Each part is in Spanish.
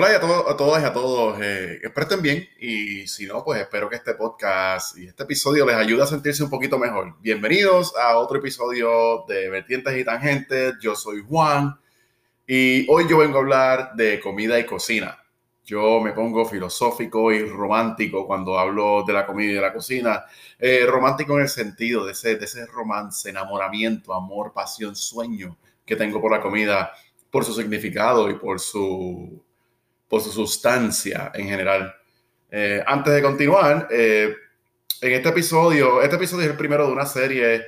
Hola a, todos, a todas y a todos. Eh, estén bien y si no, pues espero que este podcast y este episodio les ayude a sentirse un poquito mejor. Bienvenidos a otro episodio de Vertientes y Tangentes. Yo soy Juan y hoy yo vengo a hablar de comida y cocina. Yo me pongo filosófico y romántico cuando hablo de la comida y de la cocina. Eh, romántico en el sentido de ese, de ese romance, enamoramiento, amor, pasión, sueño que tengo por la comida, por su significado y por su por su sustancia en general. Eh, antes de continuar, eh, en este episodio, este episodio es el primero de una serie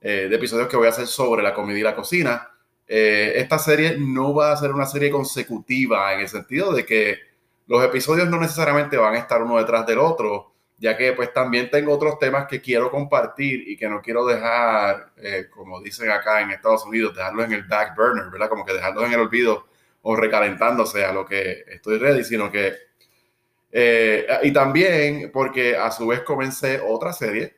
eh, de episodios que voy a hacer sobre la comida y la cocina. esta serie no va a ser una serie consecutiva en el sentido de que los episodios no necesariamente van a estar uno detrás del otro, ya que pues también tengo otros temas que quiero compartir y que no quiero dejar, como dicen acá en Estados Unidos, dejarlos en el back burner, ¿verdad? Como que dejarlos en el olvido o recalentándose a lo que estoy ready, sino que... Eh, y también porque a su vez comencé otra serie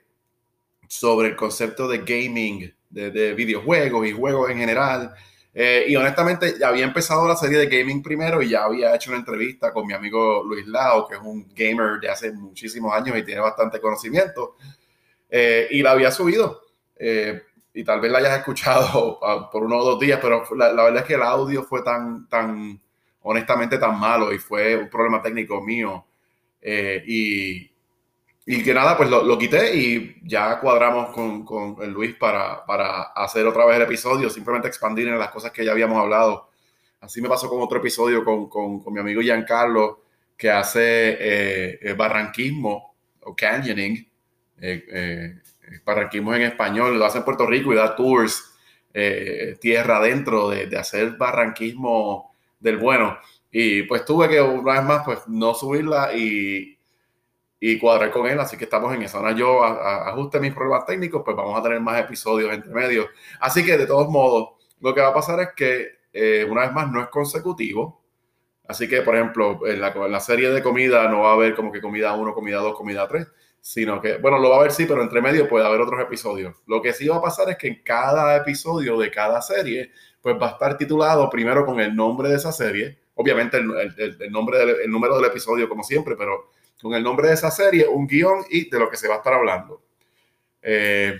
sobre el concepto de gaming, de, videojuegos y juegos en general. Eh, y honestamente ya había empezado la serie de gaming primero y ya había hecho una entrevista con mi amigo Luis Lao, que es un gamer de hace muchísimos años y tiene bastante conocimiento. Eh, y la había subido y tal vez la hayas escuchado por uno o dos días, pero la, verdad es que el audio fue tan, tan, honestamente tan malo y fue un problema técnico mío. Eh, y, y, que nada, pues lo, lo, quité y ya cuadramos con, con Luis para, para, hacer otra vez el episodio, simplemente expandir en las cosas que ya habíamos hablado. Así me pasó con otro episodio con, con, con mi amigo Giancarlo, que hace eh, barranquismo o canyoning. Eh, barranquismo en español, lo hace en Puerto Rico y da tours eh, tierra adentro de, hacer barranquismo del bueno. Y pues tuve que una vez más pues no subirla y, y cuadrar con él, así que estamos en esa. Ahora yo ajuste mis problemas técnicos, pues vamos a tener más episodios entre medios. Así que de todos modos, lo que va a pasar es que eh, una vez más no es consecutivo. Así que, por ejemplo, en la, en la serie de comida no va a haber como que comida 1, comida 2, comida 3, sino que, bueno, lo va a ver sí, pero entre medio puede haber otros episodios. Lo que sí va a pasar es que en cada episodio de cada serie, pues va a estar titulado primero con el nombre de esa serie, obviamente el, nombre del, número del episodio como siempre, pero con el nombre de esa serie, un guion y de lo que se va a estar hablando. Eh,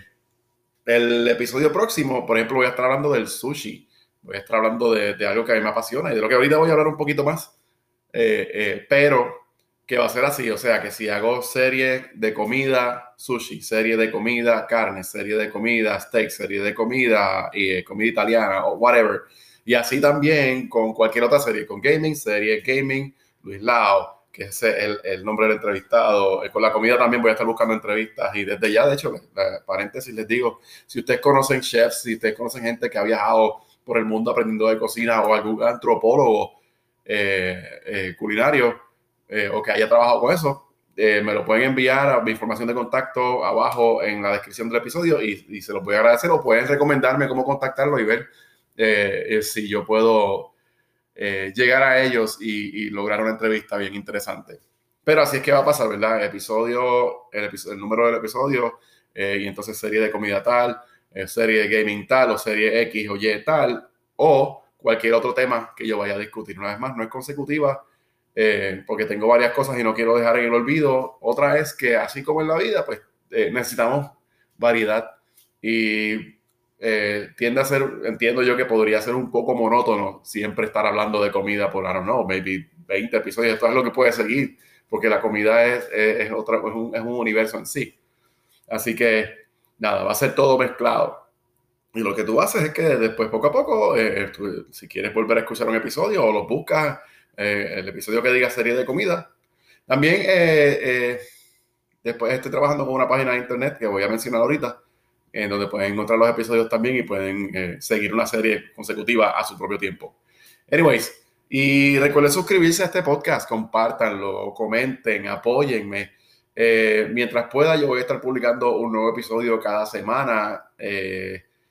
el episodio próximo, por ejemplo, voy a estar hablando del sushi, voy a estar hablando de, algo que a mí me apasiona y de lo que ahorita voy a hablar un poquito más, eh, eh, pero que va a ser así, o sea, que si hago serie de comida, sushi, serie de comida, carne, serie de comida, steak, serie de comida, y eh, comida italiana o whatever, y así también con cualquier otra serie, con gaming, serie gaming, Luis Lao, que es el, el nombre del entrevistado, eh, con la comida también voy a estar buscando entrevistas y desde ya, de hecho, paréntesis les digo, si ustedes conocen chefs, si ustedes conocen gente que ha viajado por el mundo aprendiendo de cocina o algún antropólogo eh, culinario, eh, o que haya trabajado con eso, eh, me lo pueden enviar a mi información de contacto abajo en la descripción del episodio y, se los voy a agradecer o pueden recomendarme cómo contactarlo y ver eh, si yo puedo llegar a ellos y, lograr una entrevista bien interesante. Pero así es que va a pasar, ¿verdad? El episodio, el, episodio, el número del episodio y entonces serie de comida tal, serie de gaming tal o serie X o Y tal o cualquier otro tema que yo vaya a discutir. Una vez más, no es consecutiva eh, porque tengo varias cosas y no quiero dejar en el olvido. Otra es que así como en la vida, pues eh, necesitamos variedad y eh, tiende a ser, entiendo yo que podría ser un poco monótono siempre estar hablando de comida por, I don't know, maybe 20 episodios. Esto es lo que puede seguir, porque la comida es, es, otra, es, un, es un universo en sí. Así que, nada, va a ser todo mezclado. Y lo que tú haces es que después, poco a poco, si quieres volver a escuchar un episodio o lo buscas eh, el episodio que diga serie de comida. También eh, eh, después estoy trabajando con una página de internet que voy a mencionar ahorita, en donde pueden encontrar los episodios también y pueden seguir una serie consecutiva a su propio tiempo. Anyways, y recuerden suscribirse a este podcast, compártanlo, comenten, apóyenme. mientras pueda, yo voy a estar publicando un nuevo episodio cada semana,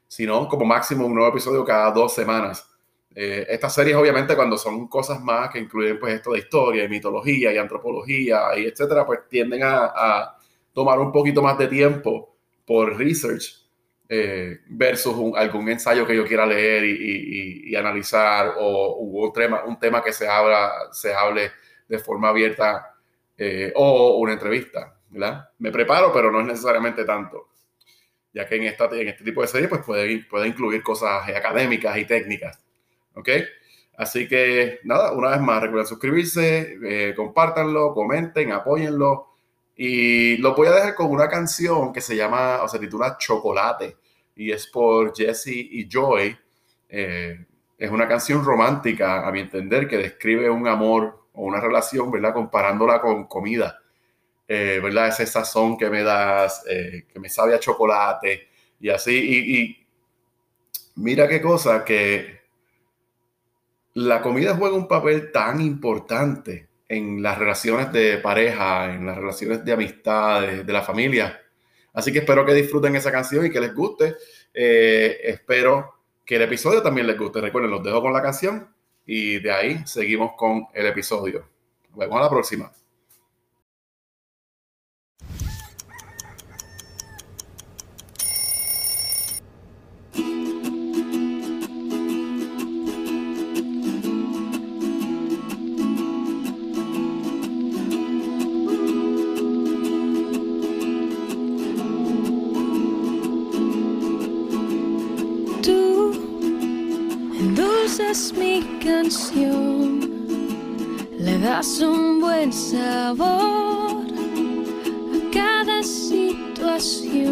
si no, como máximo un nuevo episodio cada dos semanas. Eh, estas series, obviamente, cuando son cosas más que incluyen pues esto de historia y mitología y antropología y etcétera, pues tienden a, tomar un poquito más de tiempo por research eh, versus algún ensayo que yo quiera leer y, analizar o un tema, un tema que se, habla, se hable de forma abierta eh, o una entrevista. ¿verdad? Me preparo, pero no es necesariamente tanto, ya que en, esta, en este tipo de serie pues puede, puede incluir cosas académicas y técnicas. ¿Ok? Así que nada, una vez más, recuerden suscribirse, eh, compártanlo, comenten, apóyenlo. Y lo voy a dejar con una canción que se llama, o se titula Chocolate, y es por Jesse y Joy. Eh, es una canción romántica, a mi entender, que describe un amor o una relación, ¿verdad? Comparándola con comida, eh, ¿verdad? Ese sazón que me das, eh, que me sabe a chocolate y así. Y, y mira qué cosa, que la comida juega un papel tan importante en las relaciones de pareja, en las relaciones de amistades, de la familia. Así que espero que disfruten esa canción y que les guste. Eh, espero que el episodio también les guste. Recuerden, los dejo con la canción y de ahí seguimos con el episodio. Nos vemos a la próxima. Canción, le das un buen sabor a cada situación.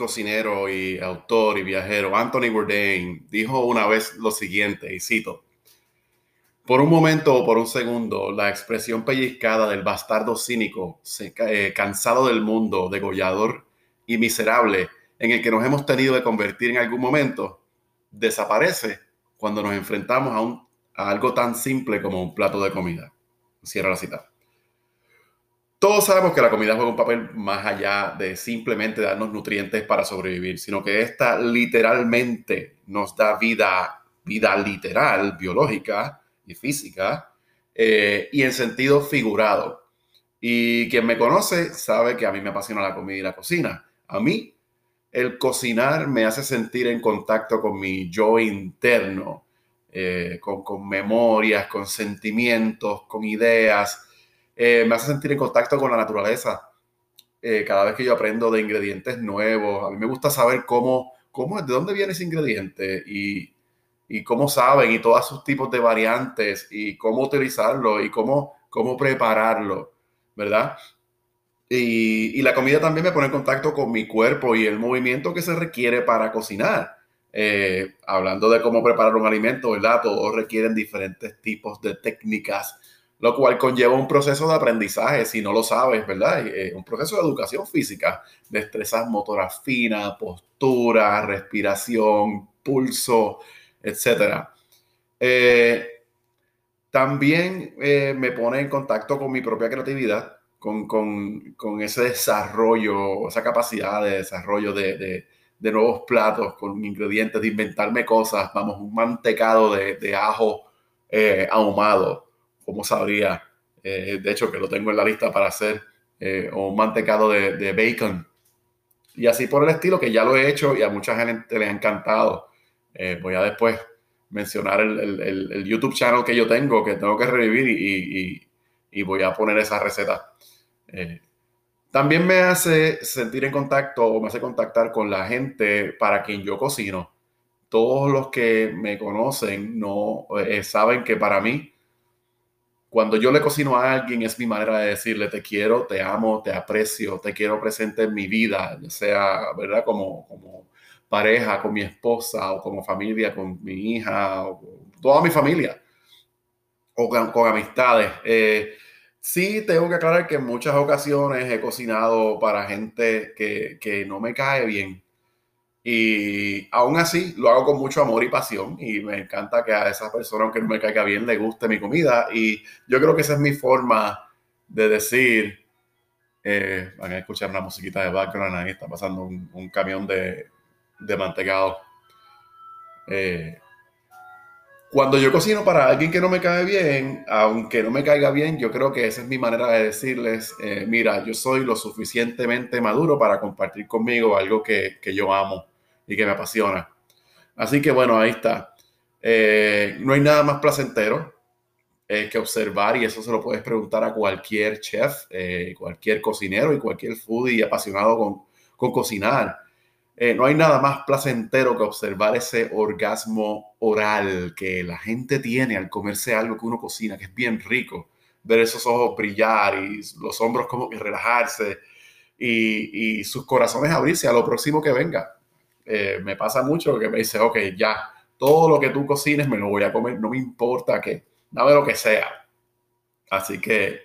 Cocinero y autor y viajero Anthony Bourdain dijo una vez lo siguiente, y cito, por un momento o por un segundo, la expresión pellizcada del bastardo cínico, eh, cansado del mundo, degollador y miserable en el que nos hemos tenido de convertir en algún momento, desaparece cuando nos enfrentamos a, un, a algo tan simple como un plato de comida. Cierra la cita. Todos sabemos que la comida juega un papel más allá de simplemente darnos nutrientes para sobrevivir, sino que esta literalmente nos da vida, vida literal, biológica y física, eh, y en sentido figurado. Y quien me conoce sabe que a mí me apasiona la comida y la cocina. A mí, el cocinar me hace sentir en contacto con mi yo interno, eh, con, con memorias, con sentimientos, con ideas eh, me hace sentir en contacto con la naturaleza. Eh, cada vez que yo aprendo de ingredientes nuevos, a mí me gusta saber cómo, cómo de dónde viene ese ingrediente y, y cómo saben y todos sus tipos de variantes y cómo utilizarlo y cómo, cómo prepararlo, ¿verdad? Y, y, la comida también me pone en contacto con mi cuerpo y el movimiento que se requiere para cocinar. Eh, hablando de cómo preparar un alimento, ¿verdad? Todos requieren diferentes tipos de técnicas lo cual conlleva un proceso de aprendizaje, si no lo sabes, ¿verdad? Eh, un proceso de educación física, destrezas motoras finas, postura, respiración, pulso, etc. Eh, también eh, me pone en contacto con mi propia creatividad, con, con, ese desarrollo, esa capacidad de desarrollo de, de, nuevos platos, con ingredientes, de inventarme cosas, vamos, un mantecado de, de ajo ahumado ¿cómo sabría? Eh, de hecho, que lo tengo en la lista para hacer, eh, un mantecado de, bacon. Y así por el estilo, que ya lo he hecho y a mucha gente le ha encantado. Eh, voy a después mencionar el, YouTube channel que yo tengo, que tengo que revivir y, voy a poner esa receta. también me hace sentir en contacto o me hace contactar con la gente para quien yo cocino. Todos los que me conocen no saben que para mí cuando yo le cocino a alguien es mi manera de decirle te quiero, te amo, te aprecio, te quiero presente en mi vida, ya sea, ¿verdad? Como, como pareja, con mi esposa o como familia, con mi hija, o toda mi familia o con, amistades. Eh, sí, tengo que aclarar que en muchas ocasiones he cocinado para gente que, que no me cae bien y aún así lo hago con mucho amor y pasión y me encanta que a esa persona, aunque no me caiga bien, le guste mi comida. Y yo creo que esa es mi forma de decir, eh, van a escuchar una musiquita de background, ahí está pasando un, camión de, de mantecado. Eh, cuando yo cocino para alguien que no me cae bien, aunque no me caiga bien, yo creo que esa es mi manera de decirles, eh, mira, yo soy lo suficientemente maduro para compartir conmigo algo que, que yo amo y que me apasiona. Así que bueno, ahí está. Eh, no hay nada más placentero eh, que observar y eso se lo puedes preguntar a cualquier chef, eh, cualquier cocinero y cualquier foodie apasionado con, con cocinar. no hay nada más placentero que observar ese orgasmo oral que la gente tiene al comerse algo que uno cocina, que es bien rico. Ver esos ojos brillar y los hombros como que relajarse y, y sus corazones abrirse a lo próximo que venga. Eh, me pasa mucho que me dice, ok, ya, todo lo que tú cocines me lo voy a comer, no me importa que, dame lo que sea. Así que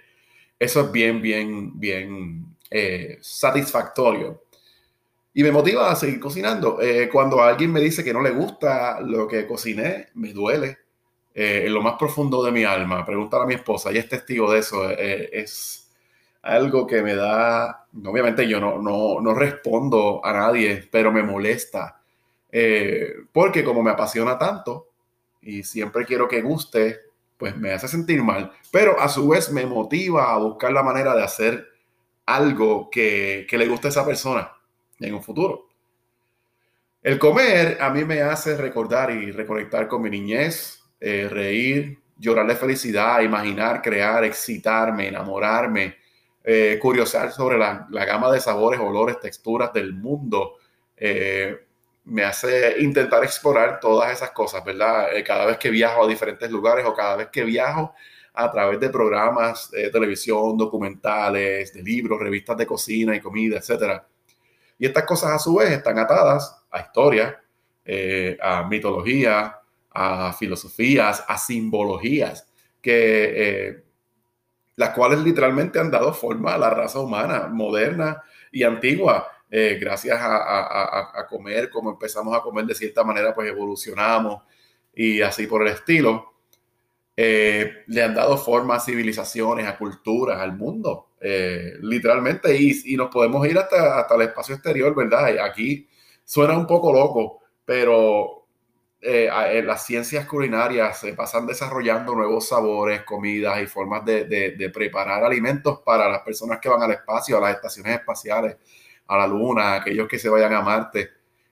eso es bien, bien, bien eh, satisfactorio. Y me motiva a seguir cocinando. Eh, cuando alguien me dice que no le gusta lo que cociné, me duele. en lo más profundo de mi alma. Preguntar a mi esposa, y es testigo de eso. es algo que me da, obviamente yo no, no, no respondo a nadie, pero me molesta, eh, porque como me apasiona tanto y siempre quiero que guste, pues me hace sentir mal, pero a su vez me motiva a buscar la manera de hacer algo que, que le guste a esa persona en un futuro. El comer a mí me hace recordar y reconectar con mi niñez, eh, reír, llorar de felicidad, imaginar, crear, excitarme, enamorarme, eh, curiosar sobre la, gama de sabores, olores, texturas del mundo. Eh, me hace intentar explorar todas esas cosas, ¿verdad? Eh, cada vez que viajo a diferentes lugares o cada vez que viajo a través de programas de televisión, documentales, de libros, revistas de cocina y comida, etcétera. Y estas cosas a su vez están atadas a historia, eh, a mitología, a filosofías, a simbologías, que, las cuales literalmente han dado forma a la raza humana moderna y antigua. Eh, gracias a, comer, como empezamos a comer de cierta manera, pues evolucionamos y así por el estilo. le han dado forma a civilizaciones, a culturas, al mundo, literalmente, y, y, nos podemos ir hasta, hasta el espacio exterior, ¿verdad? Aquí suena un poco loco, pero eh, en las ciencias culinarias se pasan desarrollando nuevos sabores, comidas y formas de, de, preparar alimentos para las personas que van al espacio, a las estaciones espaciales, a la Luna, aquellos que se vayan a Marte.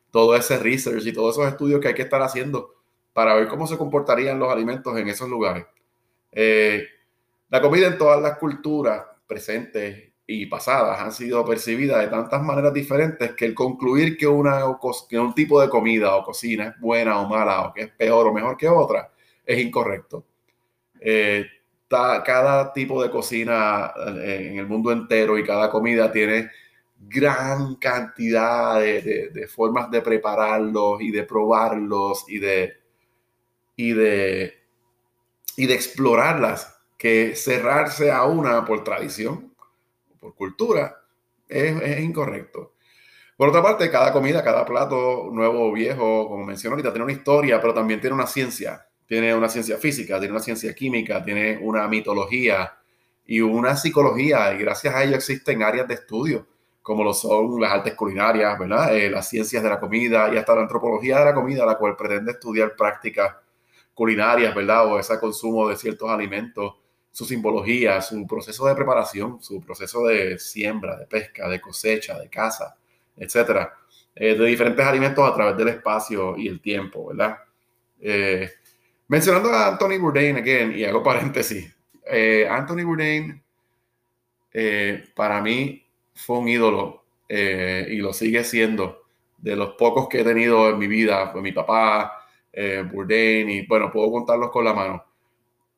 Todo ese research y todos esos estudios que hay que estar haciendo para ver cómo se comportarían los alimentos en esos lugares. Eh, la comida en todas las culturas presentes pasadas han sido percibidas de tantas maneras diferentes que el concluir que, una, que un tipo de comida o cocina es buena o mala o que es peor o mejor que otra es incorrecto. Eh, cada tipo de cocina eh, en el mundo entero y cada comida tiene gran cantidad de, de, formas de prepararlos y de probarlos y de, y de, y de explorarlas que cerrarse a una por tradición por cultura, es, incorrecto. Por otra parte, cada comida, cada plato, nuevo o viejo, como mencioné ahorita, tiene una historia, pero también tiene una ciencia. Tiene una ciencia física, tiene una ciencia química, tiene una mitología y una psicología. Y gracias a ello existen áreas de estudio, como lo son las artes culinarias, ¿verdad? Eh, las ciencias de la comida y hasta la antropología de la comida, la cual pretende estudiar prácticas culinarias, ¿verdad? O ese consumo de ciertos alimentos su simbología, su proceso de preparación, su proceso de siembra, de pesca, de cosecha, de caza, etcétera, eh, de diferentes alimentos a través del espacio y el tiempo, ¿verdad? Eh, mencionando a Anthony Bourdain, again, y hago paréntesis, eh, Anthony Bourdain para mí fue un ídolo y lo sigue siendo de los pocos que he tenido en mi vida, fue mi papá, Bourdain, y bueno, puedo contarlos con la mano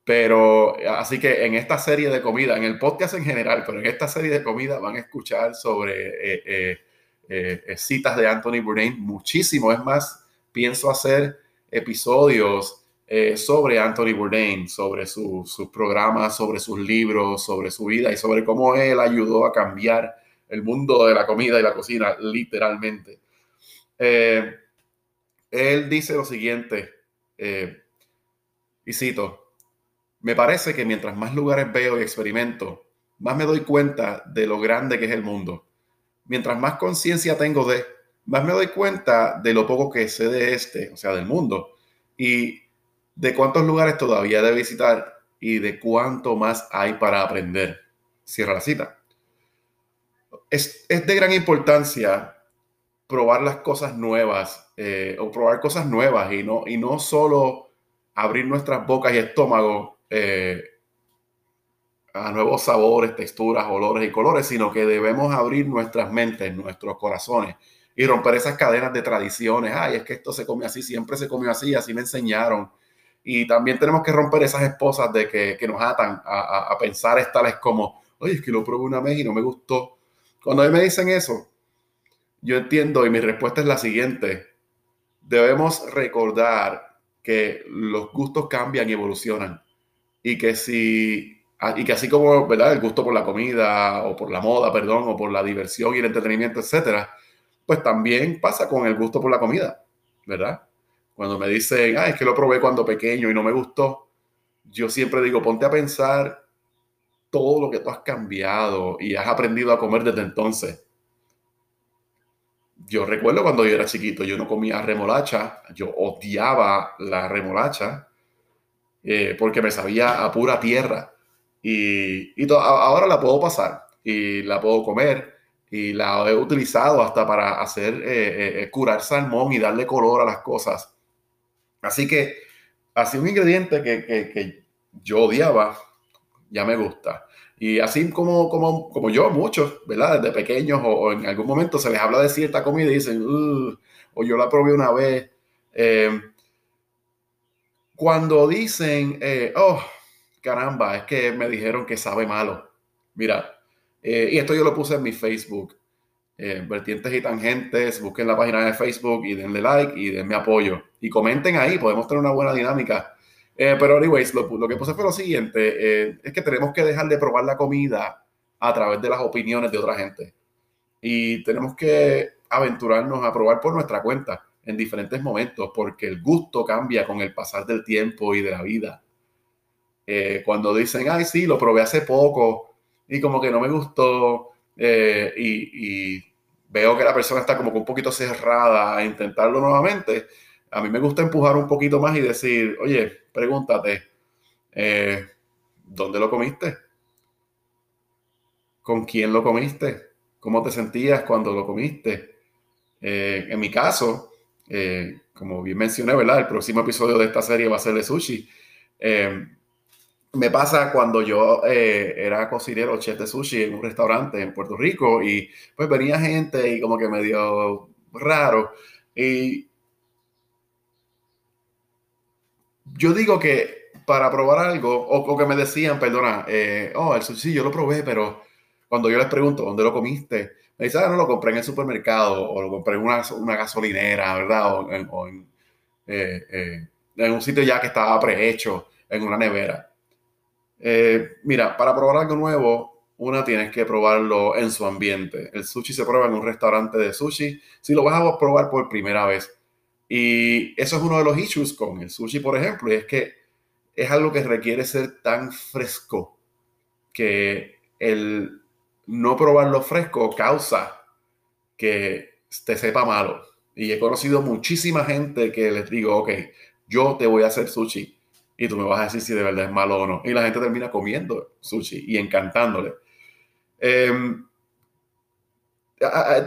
pero así que en esta serie de comida, en el podcast en general, pero en esta serie de comida van a escuchar sobre eh, eh, eh, citas de Anthony Bourdain muchísimo. Es más, pienso hacer episodios sobre Anthony Bourdain, sobre sus programas, sobre sus libros, sobre su vida y sobre cómo él ayudó a cambiar el mundo de la comida y la cocina, literalmente. él dice lo siguiente, y cito, me parece que mientras más lugares veo y experimento, más me doy cuenta de lo grande que es el mundo. Mientras más conciencia tengo de, más me doy cuenta de lo poco que sé de este, o sea, del mundo, y de cuántos lugares todavía de visitar y de cuánto más hay para aprender. Cierra la cita. Es, de gran importancia probar las cosas nuevas eh, o probar cosas nuevas y no, y no solo abrir nuestras bocas y estómago eh, a nuevos sabores, texturas, olores y colores, sino que debemos abrir nuestras mentes, nuestros corazones y romper esas cadenas de tradiciones. Ay, es que esto se come así, siempre se comió así, así me enseñaron. Y también tenemos que romper esas esposas de que, que nos atan a, a, pensar tales como, oye, es que lo probé una vez y no me gustó. Cuando a mí me dicen eso, yo entiendo y mi respuesta es la siguiente. Debemos recordar que los gustos cambian y evolucionan y que si y que así como ¿verdad? el gusto por la comida o por la moda, perdón, o por la diversión y el entretenimiento, etcétera, pues también pasa con el gusto por la comida, ¿verdad? Cuando me dicen, ah, es que lo probé cuando pequeño y no me gustó, yo siempre digo, ponte a pensar todo lo que tú has cambiado y has aprendido a comer desde entonces. Yo recuerdo cuando yo era chiquito, yo no comía remolacha, yo odiaba la remolacha eh, porque me sabía a pura tierra. Y, y ahora la puedo pasar y la puedo comer y la he utilizado hasta para hacer eh, eh, curar salmón y darle color a las cosas. Así que así un ingrediente que, que, que yo odiaba, ya me gusta. Y así como, como, como yo, muchos, ¿verdad? Desde pequeños o, en algún momento se les habla de cierta comida y dicen, o yo la probé una vez. Eh, cuando dicen, eh, oh, caramba, es que me dijeron que sabe malo. Mira, eh, y esto yo lo puse en mi Facebook. eh, Vertientes y Tangentes, busquen la página de Facebook y denle like y denme apoyo. Y comenten ahí, podemos tener una buena dinámica. Eh, pero, anyways, lo, lo, que puse fue lo siguiente: es que tenemos que dejar de probar la comida a través de las opiniones de otra gente. Y tenemos que aventurarnos a probar por nuestra cuenta en diferentes momentos, porque el gusto cambia con el pasar del tiempo y de la vida. cuando dicen, ay, sí, lo probé hace poco y como que no me gustó, eh, y, veo que la persona está como que un poquito cerrada a intentarlo nuevamente, a mí me gusta empujar un poquito más y decir, oye, pregúntate, eh, ¿dónde lo comiste? ¿Con quién lo comiste? ¿Cómo te sentías cuando lo comiste? Eh, en mi caso, como bien mencioné, ¿verdad? El próximo episodio de esta serie va a ser de sushi me pasa cuando yo eh, era cocinero, chef de sushi en un restaurante en Puerto Rico y pues venía gente y como que me dio raro. Y yo digo que para probar algo, o, que me decían, perdona, eh, oh, el sushi yo lo probé, pero cuando yo les pregunto, ¿dónde lo comiste? Me dicen, ah, no, lo compré en el supermercado o lo compré en una, una gasolinera, ¿verdad? O, en, eh, en un sitio ya que estaba prehecho, en una nevera. Eh, mira, para probar algo nuevo, una tienes que probarlo en su ambiente. El sushi se prueba en un restaurante de sushi si lo vas a probar por primera vez. Y eso es uno de los issues con el sushi, por ejemplo, y es que es algo que requiere ser tan fresco que el no probarlo fresco causa que te sepa malo. Y he conocido muchísima gente que les digo, ok, yo te voy a hacer sushi y tú me vas a decir si de verdad es malo o no. Y la gente termina comiendo sushi y encantándole. Em,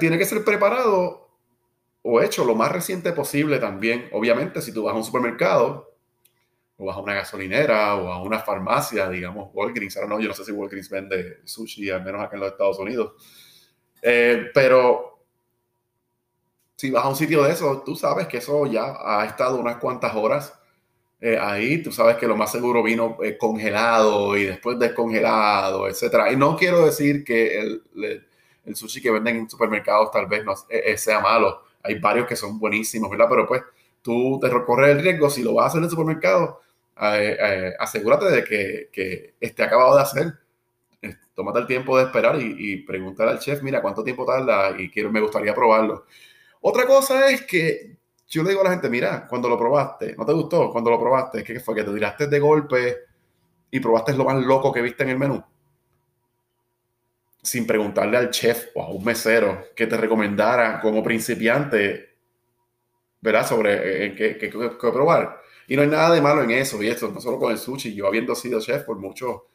tiene que ser preparado o hecho lo más reciente posible también. Obviamente, si tú vas a un supermercado o vas a una gasolinera o a una farmacia, digamos Walgreens, ahora no, yo no sé si Walgreens vende sushi, al menos acá en los Estados Unidos. Eh, pero si vas a un sitio de eso, tú sabes que eso ya ha estado unas cuantas horas eh, ahí, tú sabes que lo más seguro vino eh, congelado y después descongelado, etcétera. Y no quiero decir que el, el, sushi que venden en supermercados tal vez no eh, sea malo. Hay varios que son buenísimos, ¿verdad? Pero pues tú te recorres el riesgo, si lo vas a hacer en el supermercado, asegúrate de que, que, esté acabado de hacer. Tómate el tiempo de esperar y, y preguntar al chef, mira, ¿cuánto tiempo tarda? Y quiero, me gustaría probarlo. Otra cosa es que yo le digo a la gente, mira, cuando lo probaste, ¿no te gustó? Cuando lo probaste, ¿qué fue? Que te tiraste de golpe y probaste lo más loco que viste en el menú. Sin preguntarle al chef o a un mesero que te recomendara como principiante, ¿verdad? Sobre eh, qué, qué, qué, probar. Y no hay nada de malo en eso, y esto, no solo con el sushi, yo habiendo sido chef por mucho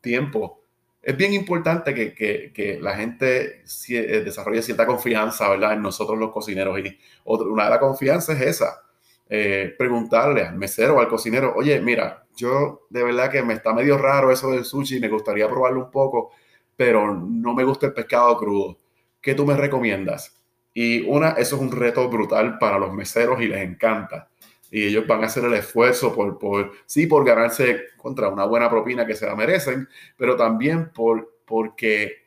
tiempo, es bien importante que, que, que la gente eh, desarrolle cierta confianza, ¿verdad? En nosotros los cocineros. Y otra, una de las confianzas es esa. Eh, preguntarle al mesero o al cocinero, oye, mira, yo de verdad que me está medio raro eso del sushi, me gustaría probarlo un poco, pero no me gusta el pescado crudo. ¿Qué tú me recomiendas? Y una, eso es un reto brutal para los meseros y les encanta y ellos van a hacer el esfuerzo por, por, sí, por ganarse contra una buena propina que se la merecen, pero también por, porque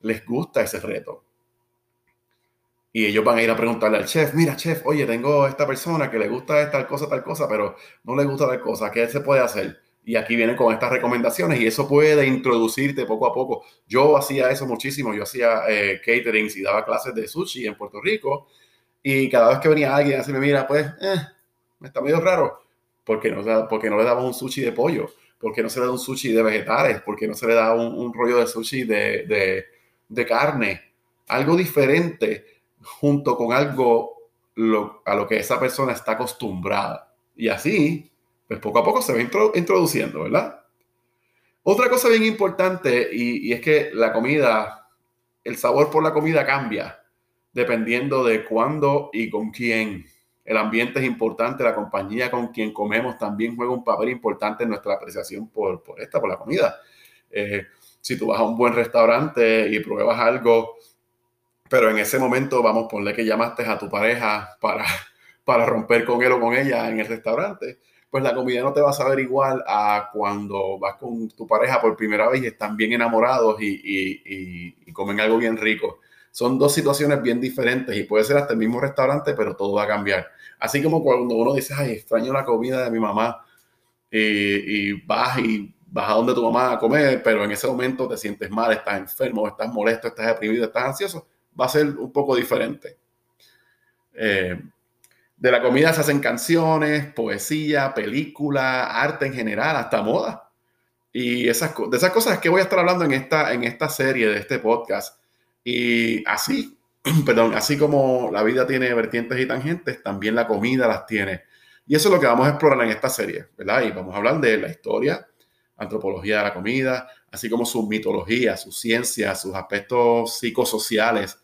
les gusta ese reto. Y ellos van a ir a preguntarle al chef, mira chef, oye, tengo esta persona que le gusta tal cosa, tal cosa, pero no le gusta tal cosa, ¿qué se puede hacer? Y aquí vienen con estas recomendaciones y eso puede introducirte poco a poco. Yo hacía eso muchísimo, yo hacía eh, caterings y daba clases de sushi en Puerto Rico y cada vez que venía alguien así me mira, pues, eh, está medio raro. porque no, porque no le damos un sushi de pollo? porque no se le da un sushi de vegetales? porque no se le da un, rollo de sushi de, de, carne? Algo diferente junto con algo a lo que esa persona está acostumbrada. Y así, pues poco a poco se va introduciendo, ¿verdad? Otra cosa bien importante, y, y, es que la comida, el sabor por la comida cambia dependiendo de cuándo y con quién. El ambiente es importante, la compañía con quien comemos también juega un papel importante en nuestra apreciación por, por esta, por la comida. Eh, si tú vas a un buen restaurante y pruebas algo, pero en ese momento, vamos, ponle que llamaste a tu pareja para, para romper con él o con ella en el restaurante, pues la comida no te va a saber igual a cuando vas con tu pareja por primera vez y están bien enamorados y, comen algo bien rico. Son dos situaciones bien diferentes y puede ser hasta el mismo restaurante, pero todo va a cambiar. Así como cuando uno dice, ay, extraño la comida de mi mamá y, y vas y vas a donde tu mamá a comer, pero en ese momento te sientes mal, estás enfermo, estás molesto, estás deprimido, estás ansioso, va a ser un poco diferente. Eh, de la comida se hacen canciones, poesía, película, arte en general, hasta moda. Y esas, de esas cosas que voy a estar hablando en esta, en esta serie de este podcast. Y así, perdón, así como la vida tiene vertientes y tangentes, también la comida las tiene. Y eso es lo que vamos a explorar en esta serie, ¿verdad? Y vamos a hablar de la historia, antropología de la comida, así como su mitología, su ciencia, sus aspectos psicosociales.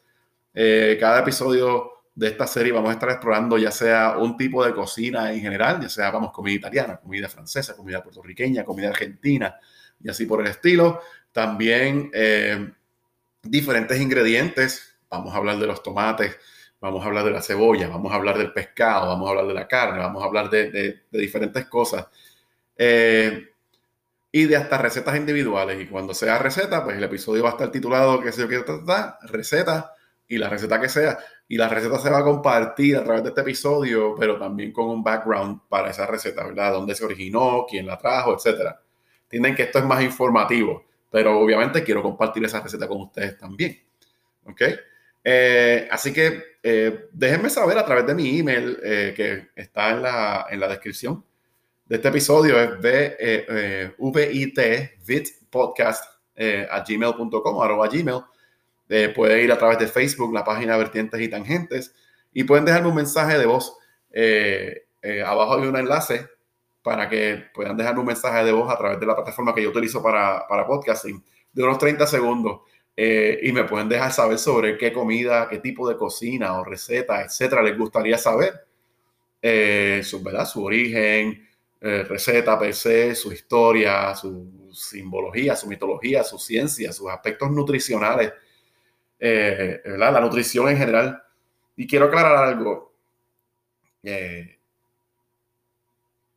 Eh, cada episodio de esta serie vamos a estar explorando ya sea un tipo de cocina en general, ya sea vamos comida italiana, comida francesa, comida puertorriqueña, comida argentina y así por el estilo. También eh, diferentes ingredientes. Vamos a hablar de los tomates, vamos a hablar de la cebolla, vamos a hablar del pescado, vamos a hablar de la carne, vamos a hablar de, de, diferentes cosas. Eh, y de hasta recetas individuales. Y cuando sea receta, pues el episodio va a estar titulado, qué sé yo, qué receta, y la receta que sea. Y la receta se va a compartir a través de este episodio, pero también con un background para esa receta, ¿verdad? Dónde se originó, quién la trajo, etcétera. Entienden que esto es más informativo, pero obviamente quiero compartir esa receta con ustedes también. ¿Ok? Eh, así que eh, déjenme saber a través de mi email eh, que está en la, en la descripción de este episodio es v, eh, eh, vitpodcast eh, a gmail.com, arroba gmail. Eh, puede ir a través de Facebook, la página Vertientes y Tangentes, y pueden dejarme un mensaje de voz. abajo hay un enlace para que puedan dejarme un mensaje de voz a través de la plataforma que yo utilizo para, para podcasting, de unos 30 segundos. y me pueden dejar saber sobre qué comida, qué tipo de cocina o receta, etcétera, les gustaría saber. su, ¿verdad? su origen, eh, receta PC, su historia, su simbología, su mitología, su ciencia, sus aspectos nutricionales, eh, la nutrición en general. Y quiero aclarar algo. Eh,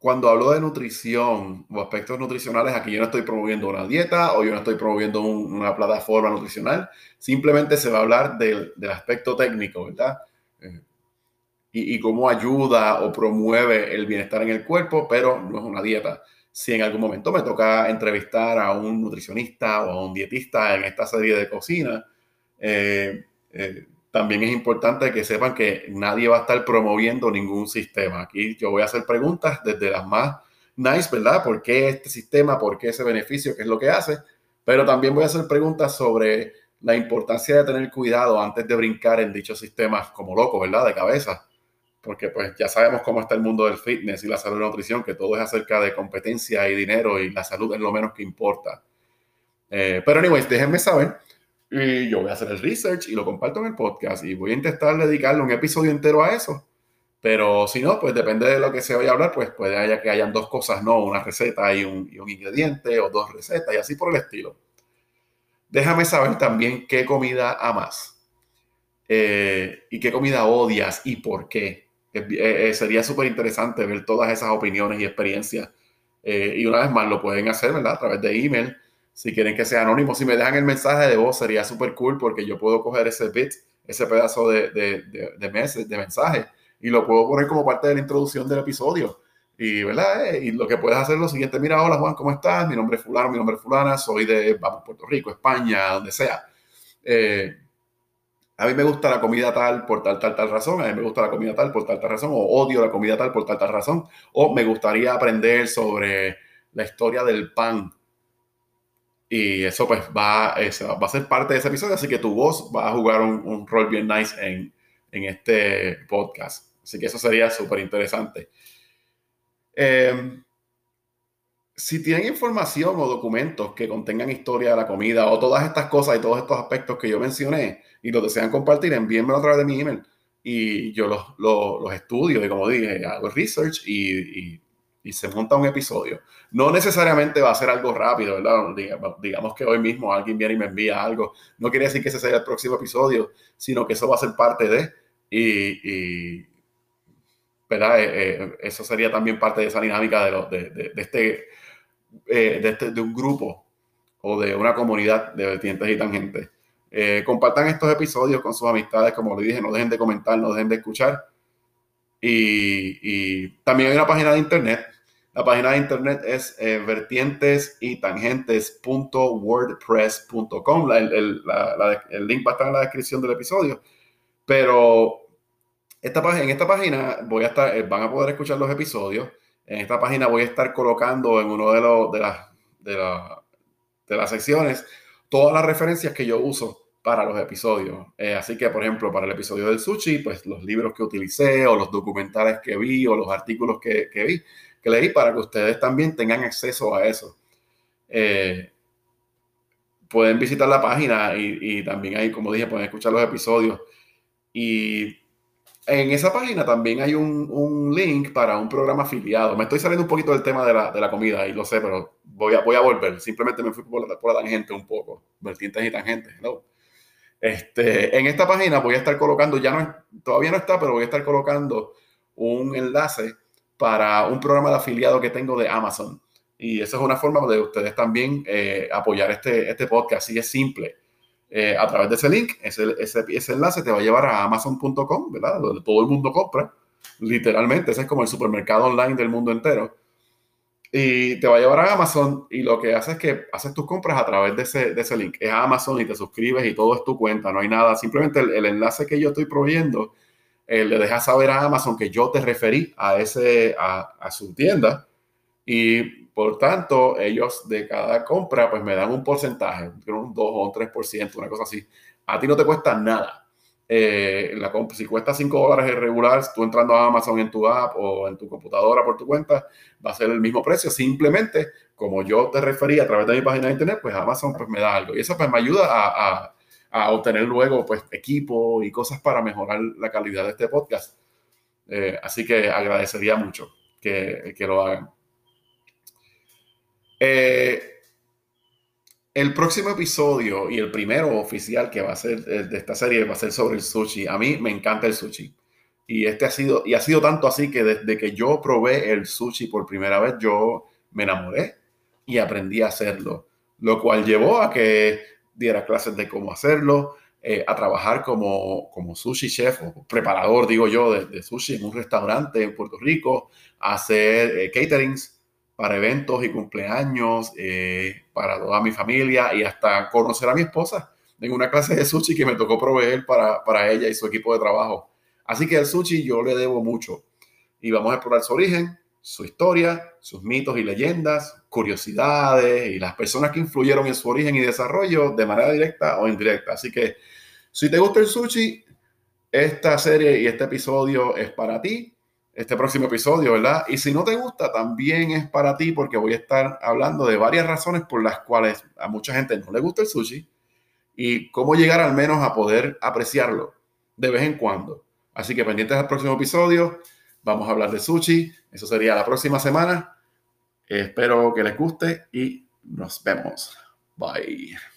cuando hablo de nutrición o aspectos nutricionales, aquí yo no estoy promoviendo una dieta o yo no estoy promoviendo una plataforma nutricional. Simplemente se va a hablar del, del aspecto técnico, ¿verdad? y, cómo ayuda o promueve el bienestar en el cuerpo, pero no es una dieta. Si en algún momento me toca entrevistar a un nutricionista o a un dietista en esta serie de cocina, eh, eh, también es importante que sepan que nadie va a estar promoviendo ningún sistema. Aquí yo voy a hacer preguntas desde las más nice, ¿verdad? ¿Por qué este sistema? ¿Por qué ese beneficio? ¿Qué es lo que hace? Pero también voy a hacer preguntas sobre la importancia de tener cuidado antes de brincar en dichos sistemas como loco, ¿verdad? De cabeza porque pues ya sabemos cómo está el mundo del fitness y la salud y la nutrición, que todo es acerca de competencia y dinero y la salud es lo menos que importa. Eh, pero anyways, déjenme saber y yo voy a hacer el research y lo comparto en el podcast y voy a intentar dedicarle un episodio entero a eso. Pero si no, pues depende de lo que se vaya a hablar, pues puede haya que hayan dos cosas, ¿no? Una receta y un, y un ingrediente o dos recetas y así por el estilo. Déjame saber también qué comida amas eh, y qué comida odias y por qué. Eh, eh, sería súper interesante ver todas esas opiniones y experiencias. Eh, y una vez más, lo pueden hacer, ¿verdad? A través de email. Si quieren que sea anónimo, si me dejan el mensaje de voz, sería súper cool porque yo puedo coger ese bit, ese pedazo de, de, de, de, meses, mensaje, y lo puedo poner como parte de la introducción del episodio. Y, ¿verdad? y lo que puedes hacer es lo siguiente, mira, hola Juan, ¿cómo estás? Mi nombre es fulano, mi nombre es fulana, soy de, Puerto Rico, España, donde sea. Eh, a mí me gusta la comida tal por tal, tal, tal razón, a mí me gusta la comida tal por tal, tal razón, o odio la comida tal por tal, tal razón, o me gustaría aprender sobre la historia del pan. Y eso pues va, va a ser parte de ese episodio, así que tu voz va a jugar un, rol bien nice en, en, este podcast. Así que eso sería súper interesante. Eh, si tienen información o documentos que contengan historia de la comida o todas estas cosas y todos estos aspectos que yo mencioné y los desean compartir, envíenmelo a través de mi email y yo los, los, estudio y como dije, hago research y, y, se monta un episodio. No necesariamente va a ser algo rápido, ¿verdad? Digamos que hoy mismo alguien viene y me envía algo. No quiere decir que ese sea el próximo episodio, sino que eso va a ser parte de y, ¿verdad? Eh, eh, eso sería también parte de esa dinámica de, lo, de, este eh, de, este, de, un grupo o de una comunidad de vertientes y tangentes. Compartan estos episodios con sus amistades, como les dije, no dejen de comentar, no dejen de escuchar. Y también hay una página de internet. La página de internet es eh, vertientes y tangentes.wordpress.com. El, el, link va a estar en la descripción del episodio. Pero esta, en esta página voy a estar, eh, van a poder escuchar los episodios. En esta página voy a estar colocando en uno de, los, de, las, de, de las secciones todas las referencias que yo uso para los episodios. Eh, así que, por ejemplo, para el episodio del sushi, pues los libros que utilicé o los documentales que vi o los artículos que, que vi, que leí, para que ustedes también tengan acceso a eso. Eh, pueden visitar la página y, también ahí, como dije, pueden escuchar los episodios. Y en esa página también hay un, un, link para un programa afiliado. Me estoy saliendo un poquito del tema de la, de la comida y lo sé, pero voy a, voy a volver. Simplemente me fui por la, por la tangente un poco, vertientes y tangentes. ¿no? Este, en esta página voy a estar colocando, ya no, todavía no está, pero voy a estar colocando un enlace para un programa de afiliado que tengo de Amazon. Y esa es una forma de ustedes también eh, apoyar este, este podcast. Así es simple. Eh, a través de ese link, ese, ese, ese, enlace te va a llevar a amazon.com, ¿verdad? Donde todo el mundo compra. Literalmente, ese es como el supermercado online del mundo entero y te va a llevar a Amazon y lo que hace es que haces tus compras a través de ese, de ese link. Es Amazon y te suscribes y todo es tu cuenta, no hay nada. Simplemente el, enlace que yo estoy proveyendo eh, le dejas saber a Amazon que yo te referí a, ese, a, su tienda y por tanto ellos de cada compra pues me dan un porcentaje, un 2 o un 3%, una cosa así. A ti no te cuesta nada eh, la, si cuesta 5 dólares el regular, tú entrando a Amazon en tu app o en tu computadora por tu cuenta, va a ser el mismo precio. Simplemente, como yo te referí a través de mi página de internet, pues Amazon pues me da algo. Y eso pues me ayuda a, a obtener luego pues equipo y cosas para mejorar la calidad de este podcast. Eh, así que agradecería mucho que, que lo hagan. Eh, el próximo episodio y el primero oficial que va a ser eh, de esta serie va a ser sobre el sushi. A mí me encanta el sushi. Y este ha sido, y ha sido tanto así que desde que yo probé el sushi por primera vez, yo me enamoré y aprendí a hacerlo. Lo cual llevó a que diera clases de cómo hacerlo, eh, a trabajar como, como sushi chef o preparador, digo yo, de, sushi en un restaurante en Puerto Rico, a hacer eh, caterings para eventos y cumpleaños, eh, para toda mi familia y hasta conocer a mi esposa en una clase de sushi que me tocó proveer para, para ella y su equipo de trabajo. Así que al sushi yo le debo mucho y vamos a explorar su origen, su historia, sus mitos y leyendas, curiosidades y las personas que influyeron en su origen y desarrollo de manera directa o indirecta. Así que si te gusta el sushi, esta serie y este episodio es para ti este próximo episodio, ¿verdad? Y si no te gusta, también es para ti porque voy a estar hablando de varias razones por las cuales a mucha gente no le gusta el sushi y cómo llegar al menos a poder apreciarlo de vez en cuando. Así que pendientes al próximo episodio, vamos a hablar de sushi. Eso sería la próxima semana. Espero que les guste y nos vemos. Bye.